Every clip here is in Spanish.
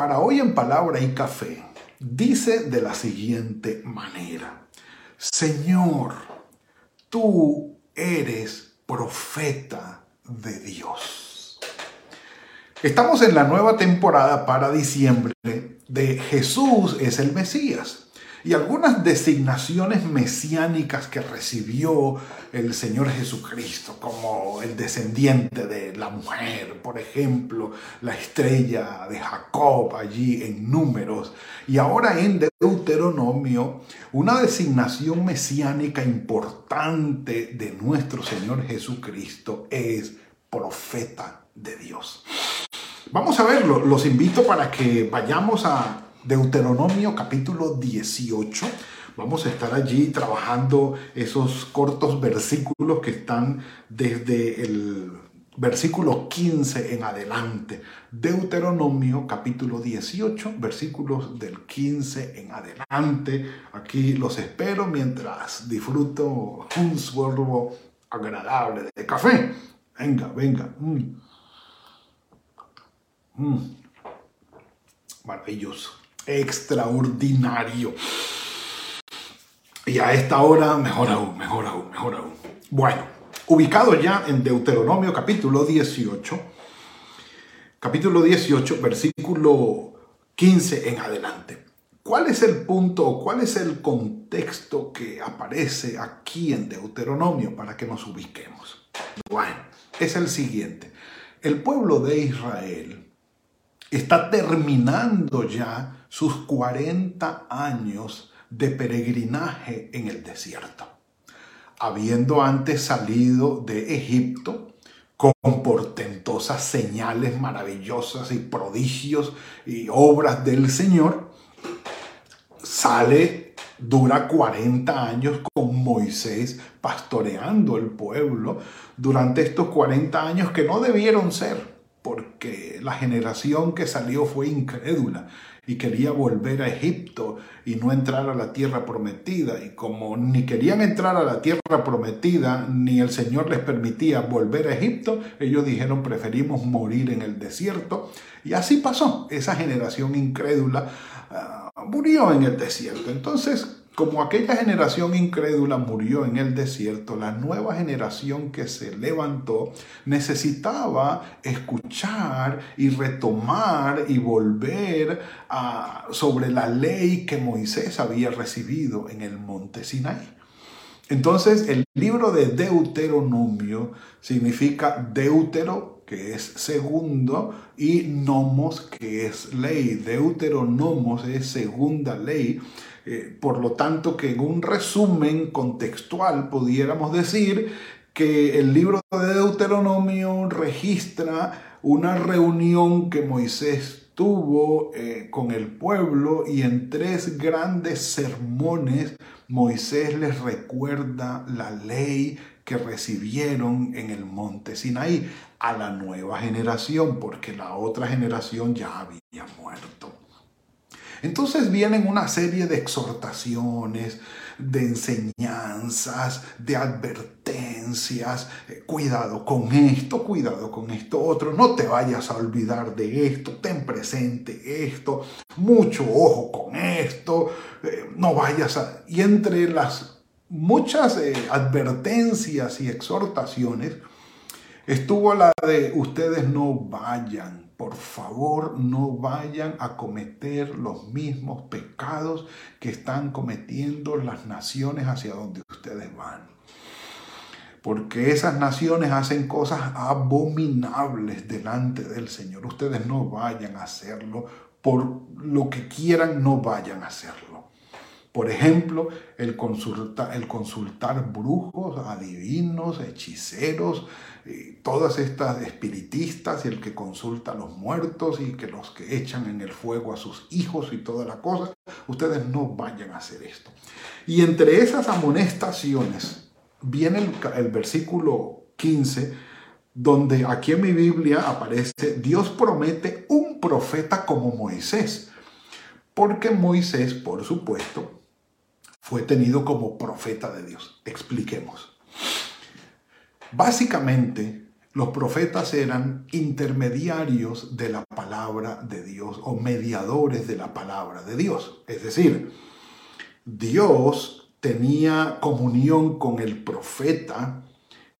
para hoy en Palabra y Café, dice de la siguiente manera, Señor, tú eres profeta de Dios. Estamos en la nueva temporada para diciembre de Jesús es el Mesías y algunas designaciones mesiánicas que recibió el Señor Jesucristo, como el descendiente de la mujer, por ejemplo, la estrella de Jacob allí en números, y ahora en Deuteronomio, una designación mesiánica importante de nuestro Señor Jesucristo es profeta de Dios. Vamos a verlo, los invito para que vayamos a Deuteronomio capítulo 18. Vamos a estar allí trabajando esos cortos versículos que están desde el versículo 15 en adelante. Deuteronomio capítulo 18, versículos del 15 en adelante. Aquí los espero mientras disfruto un sorbo agradable de café. Venga, venga. Mm. Mm. Maravilloso extraordinario. Y a esta hora, mejor aún, mejor aún, mejor aún. Bueno, ubicado ya en Deuteronomio capítulo 18, capítulo 18, versículo 15 en adelante. ¿Cuál es el punto, cuál es el contexto que aparece aquí en Deuteronomio para que nos ubiquemos? Bueno, es el siguiente. El pueblo de Israel está terminando ya sus 40 años de peregrinaje en el desierto, habiendo antes salido de Egipto con portentosas señales maravillosas y prodigios y obras del Señor, sale, dura 40 años con Moisés pastoreando el pueblo durante estos 40 años que no debieron ser, porque la generación que salió fue incrédula y quería volver a Egipto y no entrar a la tierra prometida. Y como ni querían entrar a la tierra prometida, ni el Señor les permitía volver a Egipto, ellos dijeron preferimos morir en el desierto. Y así pasó. Esa generación incrédula ah, murió en el desierto. Entonces, como aquella generación incrédula murió en el desierto, la nueva generación que se levantó necesitaba escuchar y retomar y volver a, sobre la ley que Moisés había recibido en el monte Sinai. Entonces el libro de Deuteronomio significa deutero, que es segundo, y nomos, que es ley. Deuteronomos es segunda ley eh, por lo tanto, que en un resumen contextual pudiéramos decir que el libro de Deuteronomio registra una reunión que Moisés tuvo eh, con el pueblo y en tres grandes sermones Moisés les recuerda la ley que recibieron en el monte Sinaí a la nueva generación, porque la otra generación ya había muerto. Entonces vienen una serie de exhortaciones, de enseñanzas, de advertencias. Eh, cuidado con esto, cuidado con esto otro. No te vayas a olvidar de esto. Ten presente esto. Mucho ojo con esto. Eh, no vayas a... Y entre las muchas eh, advertencias y exhortaciones estuvo la de ustedes no vayan por favor no vayan a cometer los mismos pecados que están cometiendo las naciones hacia donde ustedes van. Porque esas naciones hacen cosas abominables delante del Señor. Ustedes no vayan a hacerlo. Por lo que quieran, no vayan a hacerlo. Por ejemplo, el, el consultar brujos, adivinos, hechiceros, eh, todas estas espiritistas y el que consulta a los muertos y que los que echan en el fuego a sus hijos y toda la cosa, ustedes no vayan a hacer esto. Y entre esas amonestaciones viene el, el versículo 15, donde aquí en mi Biblia aparece, Dios promete un profeta como Moisés, porque Moisés, por supuesto, fue tenido como profeta de Dios. Expliquemos. Básicamente, los profetas eran intermediarios de la palabra de Dios o mediadores de la palabra de Dios. Es decir, Dios tenía comunión con el profeta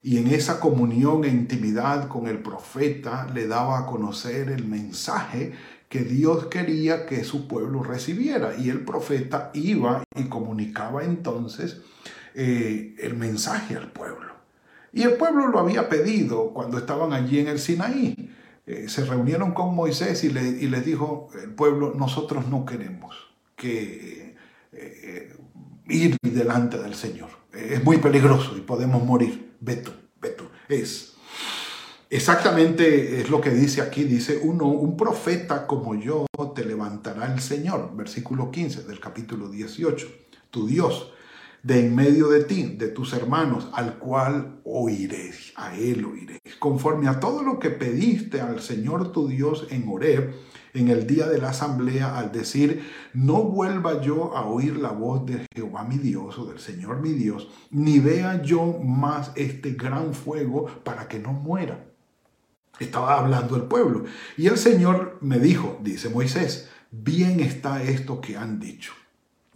y en esa comunión e intimidad con el profeta le daba a conocer el mensaje que Dios quería que su pueblo recibiera. Y el profeta iba y comunicaba entonces eh, el mensaje al pueblo. Y el pueblo lo había pedido cuando estaban allí en el Sinaí. Eh, se reunieron con Moisés y, le, y, les dijo el pueblo, nosotros no queremos que eh, ir delante del Señor. Es muy peligroso y podemos morir. Ve tú, tú. Es Exactamente es lo que dice aquí, dice uno, un profeta como yo te levantará el Señor, versículo 15 del capítulo 18, tu Dios, de en medio de ti, de tus hermanos, al cual oiréis, a él oiréis, conforme a todo lo que pediste al Señor tu Dios en Horeb, en el día de la asamblea, al decir, no vuelva yo a oír la voz de Jehová mi Dios o del Señor mi Dios, ni vea yo más este gran fuego para que no muera. Estaba hablando el pueblo. Y el Señor me dijo, dice Moisés, bien está esto que han dicho.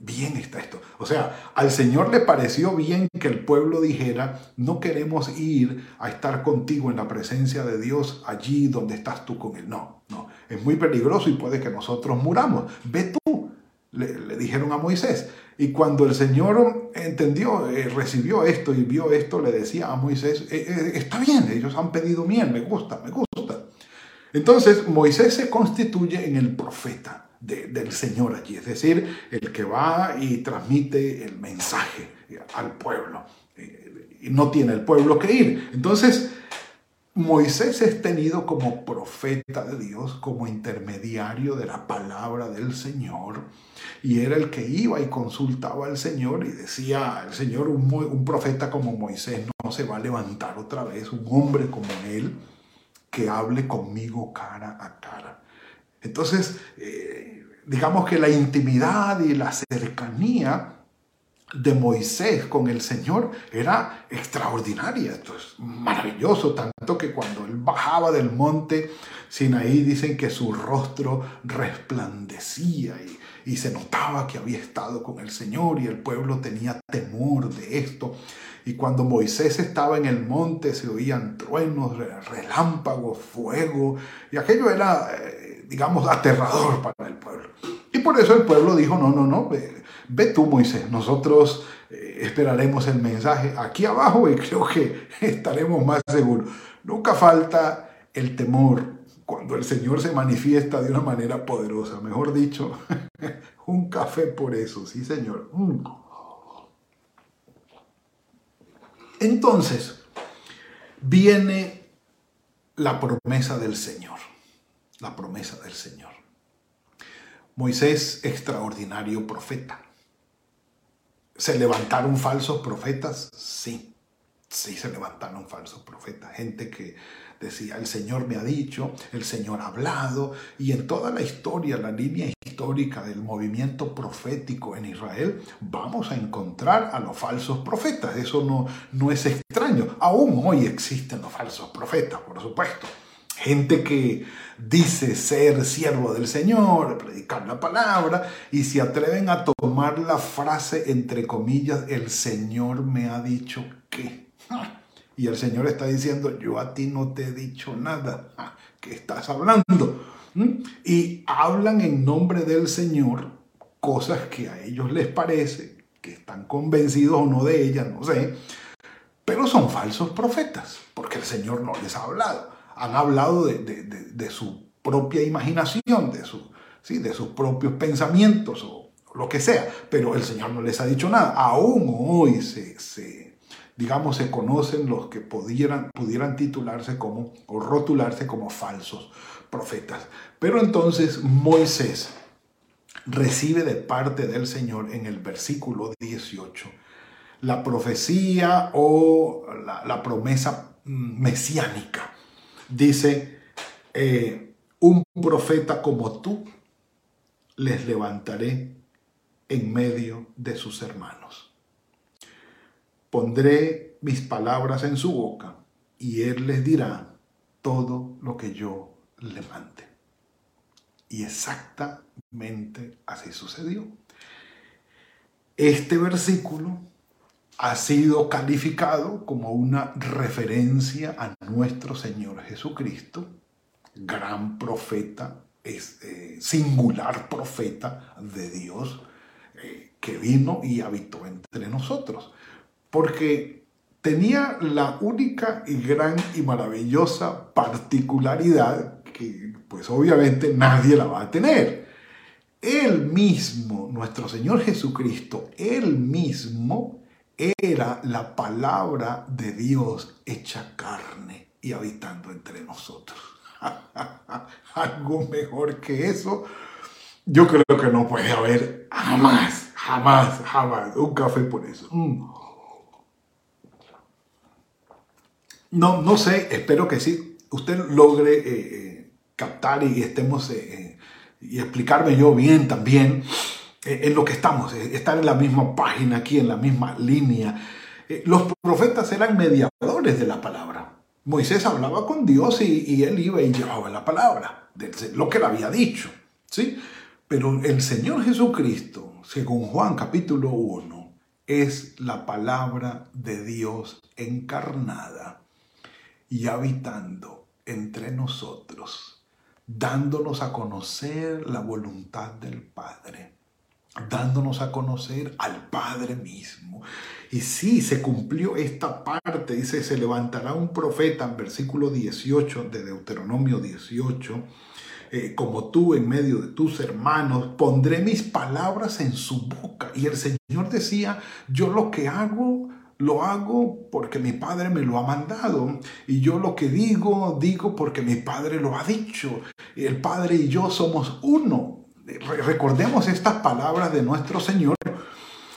Bien está esto. O sea, al Señor le pareció bien que el pueblo dijera, no queremos ir a estar contigo en la presencia de Dios allí donde estás tú con Él. No, no. Es muy peligroso y puede que nosotros muramos. Ve tú, le, dijeron a Moisés. Y cuando el Señor entendió, eh, recibió esto y vio esto, le decía a Moisés, eh, eh, está bien, ellos han pedido miel, me gusta, me gusta. Entonces Moisés se constituye en el profeta del Señor allí, es decir, el que va y transmite el mensaje al pueblo. y no tiene el pueblo que ir. Entonces, Moisés es tenido como profeta de Dios, como intermediario de la palabra del Señor, y era el que iba y consultaba al Señor y decía, el Señor, un, profeta como Moisés no se va a levantar otra vez, un hombre como él, que hable conmigo cara a cara. Entonces, eh, digamos que la intimidad y la cercanía de Moisés con el Señor era extraordinaria. Esto es maravilloso, tanto que cuando él bajaba del monte Sinaí dicen que su rostro resplandecía y, y, se notaba que había estado con el Señor y el pueblo tenía temor de esto. Y cuando Moisés estaba en el monte se oían truenos, relámpagos, fuego y aquello era, eh, digamos, aterrador para el pueblo. Por eso el pueblo dijo, no, no, no ve tú Moisés, nosotros eh, esperaremos el mensaje aquí abajo y creo que estaremos más seguros. Nunca falta el temor cuando el Señor se manifiesta de una manera poderosa. Mejor dicho, un café por eso, sí Señor. Mm. Entonces, viene la promesa del Señor, la promesa del Señor. Moisés, extraordinario profeta. ¿Se levantaron falsos profetas? Sí, sí se levantaron falsos profetas. Gente que decía, el Señor me ha dicho, el Señor ha hablado. Y en toda la historia, la línea histórica del movimiento profético en Israel, vamos a encontrar a los falsos profetas. Eso no, no es extraño. Aún hoy existen los falsos profetas, por supuesto. Gente que dice ser siervo del Señor, predicar la palabra, y se atreven a tomar la frase entre comillas, el Señor me ha dicho que. Y el Señor está diciendo, yo a ti no te he dicho nada. ¿Qué estás hablando? ¿Mm? Y hablan en nombre del Señor cosas que a ellos les parece, que están convencidos o no de ellas, no sé, pero son falsos profetas, porque el Señor no les ha hablado han hablado de, su propia imaginación, de, su, ¿sí? de sus propios pensamientos o, lo que sea, pero el Señor no les ha dicho nada. Aún hoy se, se digamos, se conocen los que pudieran, pudieran titularse como o rotularse como falsos profetas. Pero entonces Moisés recibe de parte del Señor en el versículo 18 la profecía o la, promesa mesiánica. Dice, eh, un profeta como tú les levantaré en medio de sus hermanos. Pondré mis palabras en su boca y él les dirá todo lo que yo le. Y exactamente así sucedió. Este versículo ha sido calificado como una referencia a nuestro Señor Jesucristo, gran profeta, eh, singular profeta de Dios, eh, que vino y habitó entre nosotros. Porque tenía la única y gran y maravillosa particularidad que pues obviamente nadie la va a tener. Él mismo, nuestro Señor Jesucristo, Él mismo era la palabra de Dios hecha carne y habitando entre nosotros. Algo mejor que eso, yo creo que no puede haber jamás, jamás, jamás. Un café por eso. Mm. No, no sé, espero que sí. Usted logre eh, eh, captar y estemos eh, y explicarme yo bien también en lo que estamos, eh, estar en la misma página aquí, en la misma línea. Eh, los profetas eran mediadores de la palabra. Moisés hablaba con Dios y, él iba y llevaba la palabra, lo que le había dicho. ¿sí? Pero el Señor Jesucristo, según Juan capítulo 1, es la palabra de Dios encarnada y habitando entre nosotros, dándonos a conocer la voluntad del Padre dándonos a conocer al Padre mismo. Y sí, se cumplió esta parte, dice, se levantará un profeta en versículo 18 de Deuteronomio 18, eh, como tú en medio de tus hermanos, pondré mis palabras en su boca. Y el Señor decía, yo lo que hago, lo hago porque mi Padre me lo ha mandado. Y yo lo que digo, digo porque mi Padre lo ha dicho. El Padre y yo somos uno recordemos estas palabras de nuestro Señor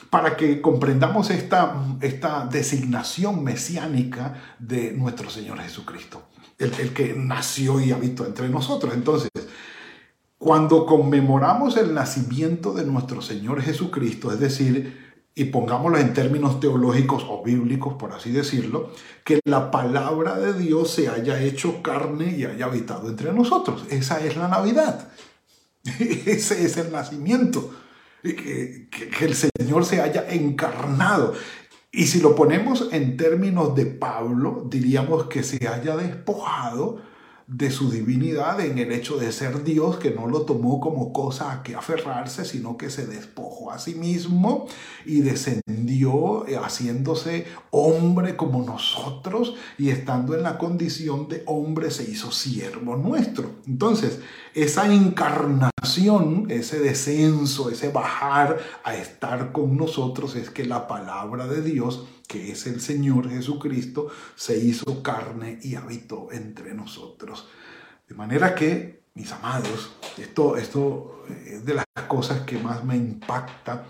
para que comprendamos esta, esta designación mesiánica de nuestro Señor Jesucristo, el, el que nació y habitó entre nosotros. Entonces, cuando conmemoramos el nacimiento de nuestro Señor Jesucristo, es decir, y pongámoslo en términos teológicos o bíblicos, por así decirlo, que la palabra de Dios se haya hecho carne y haya habitado entre nosotros. Esa es la Navidad. Ese es el nacimiento, que, que, el Señor se haya encarnado. Y si lo ponemos en términos de Pablo, diríamos que se haya despojado de su divinidad en el hecho de ser Dios, que no lo tomó como cosa a que aferrarse, sino que se despojó a sí mismo y descendió eh, haciéndose hombre como nosotros y estando en la condición de hombre se hizo siervo nuestro. Entonces, esa encarnación, ese descenso, ese bajar a estar con nosotros es que la palabra de Dios que es el Señor Jesucristo, se hizo carne y habitó entre nosotros. De manera que, mis amados, esto, esto es de las cosas que más me impacta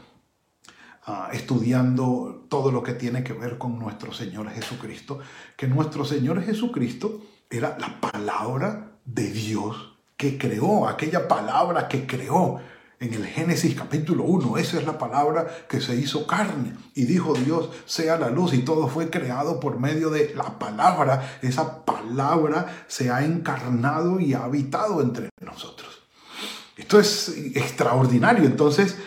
ah, estudiando todo lo que tiene que ver con nuestro Señor Jesucristo, que nuestro Señor Jesucristo era la palabra de Dios que creó, aquella palabra que creó en el Génesis capítulo 1. Esa es la palabra que se hizo carne. Y dijo Dios, sea la luz. Y todo fue creado por medio de la palabra. Esa palabra se ha encarnado y ha habitado entre nosotros. Esto es extraordinario. Entonces,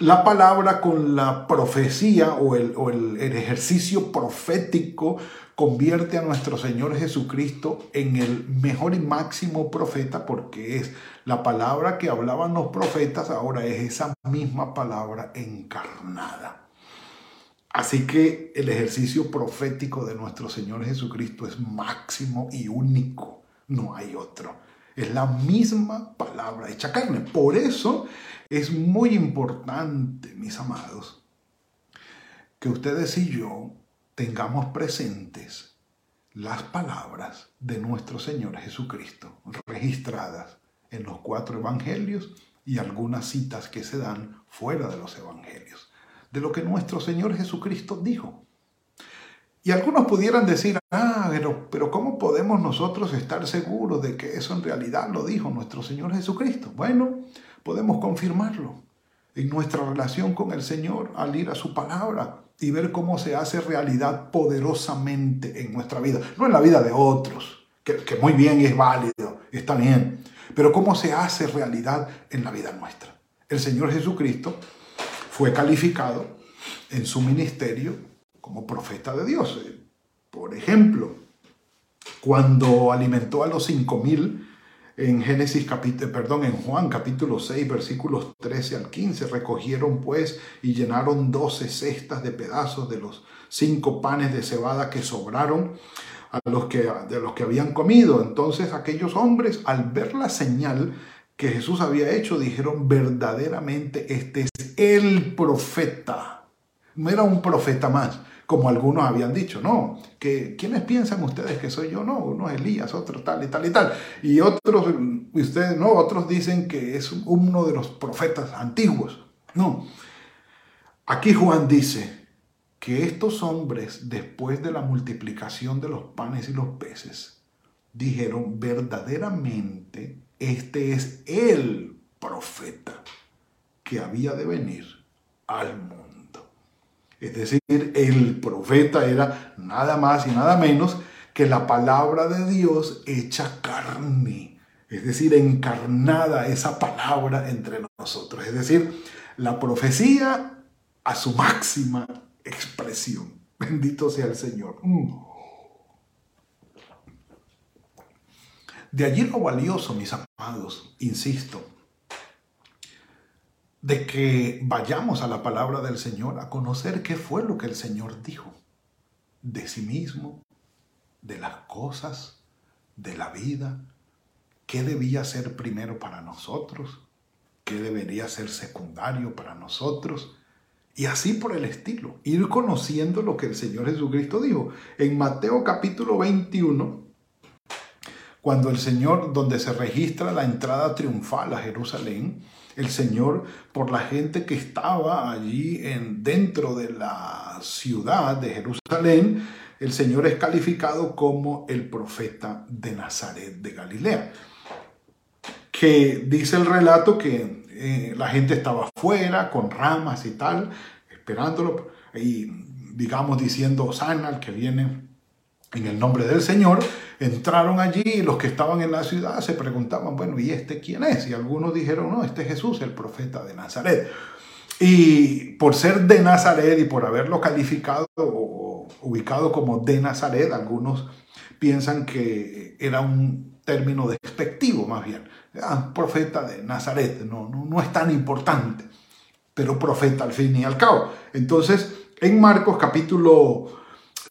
la palabra con la profecía o el, ejercicio profético convierte a nuestro Señor Jesucristo en el mejor y máximo profeta porque es la palabra que hablaban los profetas, ahora es esa misma palabra encarnada. Así que el ejercicio profético de nuestro Señor Jesucristo es máximo y único, no hay otro. Es la misma palabra hecha carne. Por eso es muy importante, mis amados, que ustedes y yo tengamos presentes las palabras de nuestro Señor Jesucristo registradas en los cuatro evangelios y algunas citas que se dan fuera de los evangelios, de lo que nuestro Señor Jesucristo dijo. Y algunos pudieran decir, ah, pero, pero ¿cómo podemos nosotros estar seguros de que eso en realidad lo dijo nuestro Señor Jesucristo? Bueno, podemos confirmarlo en nuestra relación con el Señor al ir a su palabra y ver cómo se hace realidad poderosamente en nuestra vida, no en la vida de otros, que, que muy bien es válido, está bien, pero cómo se hace realidad en la vida nuestra. El Señor Jesucristo fue calificado en su ministerio como profeta de Dios. Por ejemplo, cuando alimentó a los cinco mil en Génesis capítulo, perdón, en Juan capítulo 6 versículos 13 al 15, recogieron pues y llenaron doce cestas de pedazos de los cinco panes de cebada que sobraron a los que, de los que habían comido. Entonces aquellos hombres, al ver la señal que Jesús había hecho, dijeron verdaderamente, este es el profeta. No era un profeta más, como algunos habían dicho, no, que ¿quiénes piensan ustedes que soy yo? No, uno es Elías, otro tal y tal y tal. Y otros, ustedes no, otros dicen que es uno de los profetas antiguos. No. Aquí Juan dice, que estos hombres, después de la multiplicación de los panes y los peces, dijeron verdaderamente, este es el profeta que había de venir al mundo. Es decir, el profeta era nada más y nada menos que la palabra de Dios hecha carne. Es decir, encarnada esa palabra entre nosotros. Es decir, la profecía a su máxima expresión. Bendito sea el Señor. Mm. De allí lo valioso, mis amados, insisto, de que vayamos a la palabra del Señor a conocer qué fue lo que el Señor dijo de sí mismo, de las cosas, de la vida, qué debía ser primero para nosotros, qué debería ser secundario para nosotros y así por el estilo, ir conociendo lo que el Señor Jesucristo dijo. En Mateo capítulo 21, cuando el Señor, donde se registra la entrada triunfal a Jerusalén, el Señor, por la gente que estaba allí en, dentro de la ciudad de Jerusalén, el Señor es calificado como el profeta de Nazaret de Galilea. Que dice el relato que eh, la gente estaba afuera con ramas y tal, esperándolo y digamos diciendo sana el que viene en el nombre del Señor, entraron allí y los que estaban en la ciudad se preguntaban, bueno, ¿y este quién es? Y algunos dijeron, no, este es Jesús, el profeta de Nazaret. Y por ser de Nazaret y por haberlo calificado o ubicado como de Nazaret, algunos piensan que era un término despectivo más bien. Ah, profeta de Nazaret, no, no, no es tan importante, pero profeta al fin y al cabo. Entonces, en Marcos capítulo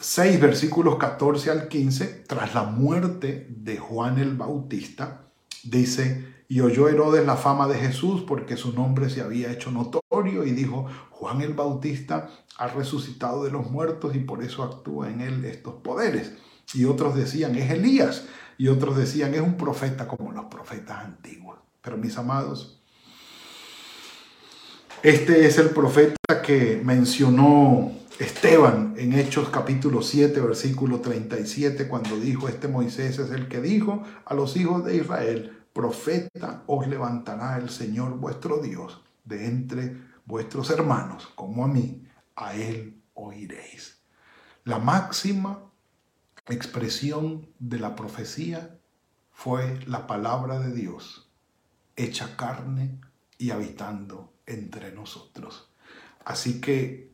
6, versículos 14 al 15, tras la muerte de Juan el Bautista, dice, y oyó Herodes la fama de Jesús porque su nombre se había hecho notorio y dijo, Juan el Bautista ha resucitado de los muertos y por eso actúa en él estos poderes. Y otros decían, es Elías y otros decían, es un profeta como los profetas antiguos. Pero mis amados, este es el profeta que mencionó Esteban en Hechos capítulo 7, versículo 37, cuando dijo, este Moisés es el que dijo a los hijos de Israel, profeta os levantará el Señor vuestro Dios de entre vuestros hermanos, como a mí, a él oiréis. La máxima expresión de la profecía fue la palabra de Dios, hecha carne y habitando entre nosotros. Así que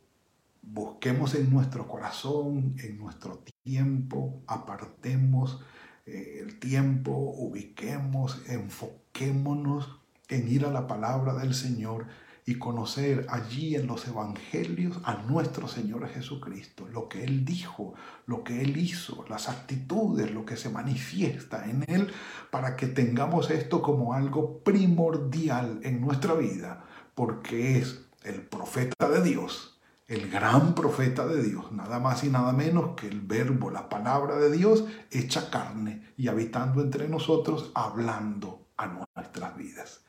busquemos en nuestro corazón, en nuestro tiempo, apartemos eh, el tiempo, ubiquemos, enfoquémonos en ir a la palabra del Señor y conocer allí en los evangelios a nuestro Señor Jesucristo, lo que Él dijo, lo que Él hizo, las actitudes, lo que se manifiesta en Él, para que tengamos esto como algo primordial en nuestra vida, porque es el profeta de Dios, el gran profeta de Dios, nada más y nada menos que el verbo, la palabra de Dios, hecha carne y habitando entre nosotros, hablando a nuestras vidas.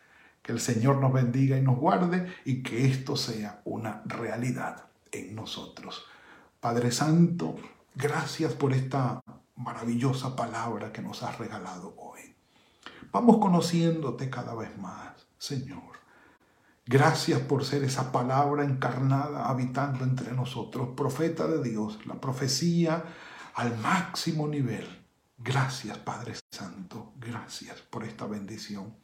Que el Señor nos bendiga y nos guarde y que esto sea una realidad en nosotros. Padre Santo, gracias por esta maravillosa palabra que nos has regalado hoy. Vamos conociéndote cada vez más, Señor. Gracias por ser esa palabra encarnada habitando entre nosotros, profeta de Dios, la profecía al máximo nivel. Gracias, Padre Santo, gracias por esta bendición.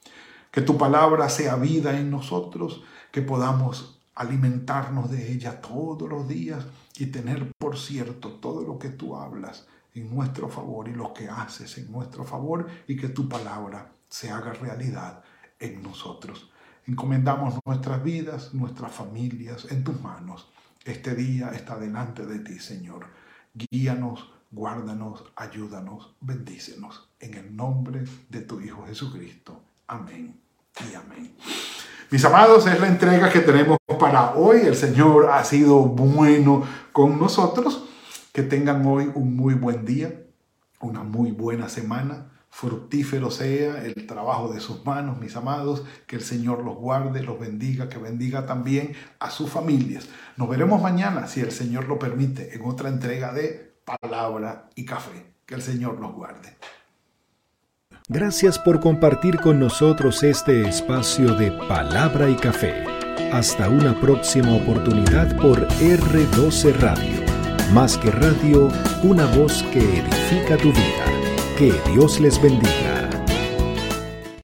Que tu palabra sea vida en nosotros, que podamos alimentarnos de ella todos los días y tener por cierto todo lo que tú hablas en nuestro favor y lo que haces en nuestro favor y que tu palabra se haga realidad en nosotros. Encomendamos nuestras vidas, nuestras familias en tus manos. Este día está delante de ti, Señor. Guíanos, guárdanos, ayúdanos, bendícenos. En el nombre de tu Hijo Jesucristo. Amén y amén. Mis amados, es la entrega que tenemos para hoy. El Señor ha sido bueno con nosotros. Que tengan hoy un muy buen día, una muy buena semana. Fructífero sea el trabajo de sus manos, mis amados. Que el Señor los guarde, los bendiga, que bendiga también a sus familias. Nos veremos mañana, si el Señor lo permite, en otra entrega de Palabra y Café. Que el Señor los guarde. Gracias por compartir con nosotros este espacio de palabra y café. Hasta una próxima oportunidad por R12 Radio. Más que radio, una voz que edifica tu vida. Que Dios les bendiga.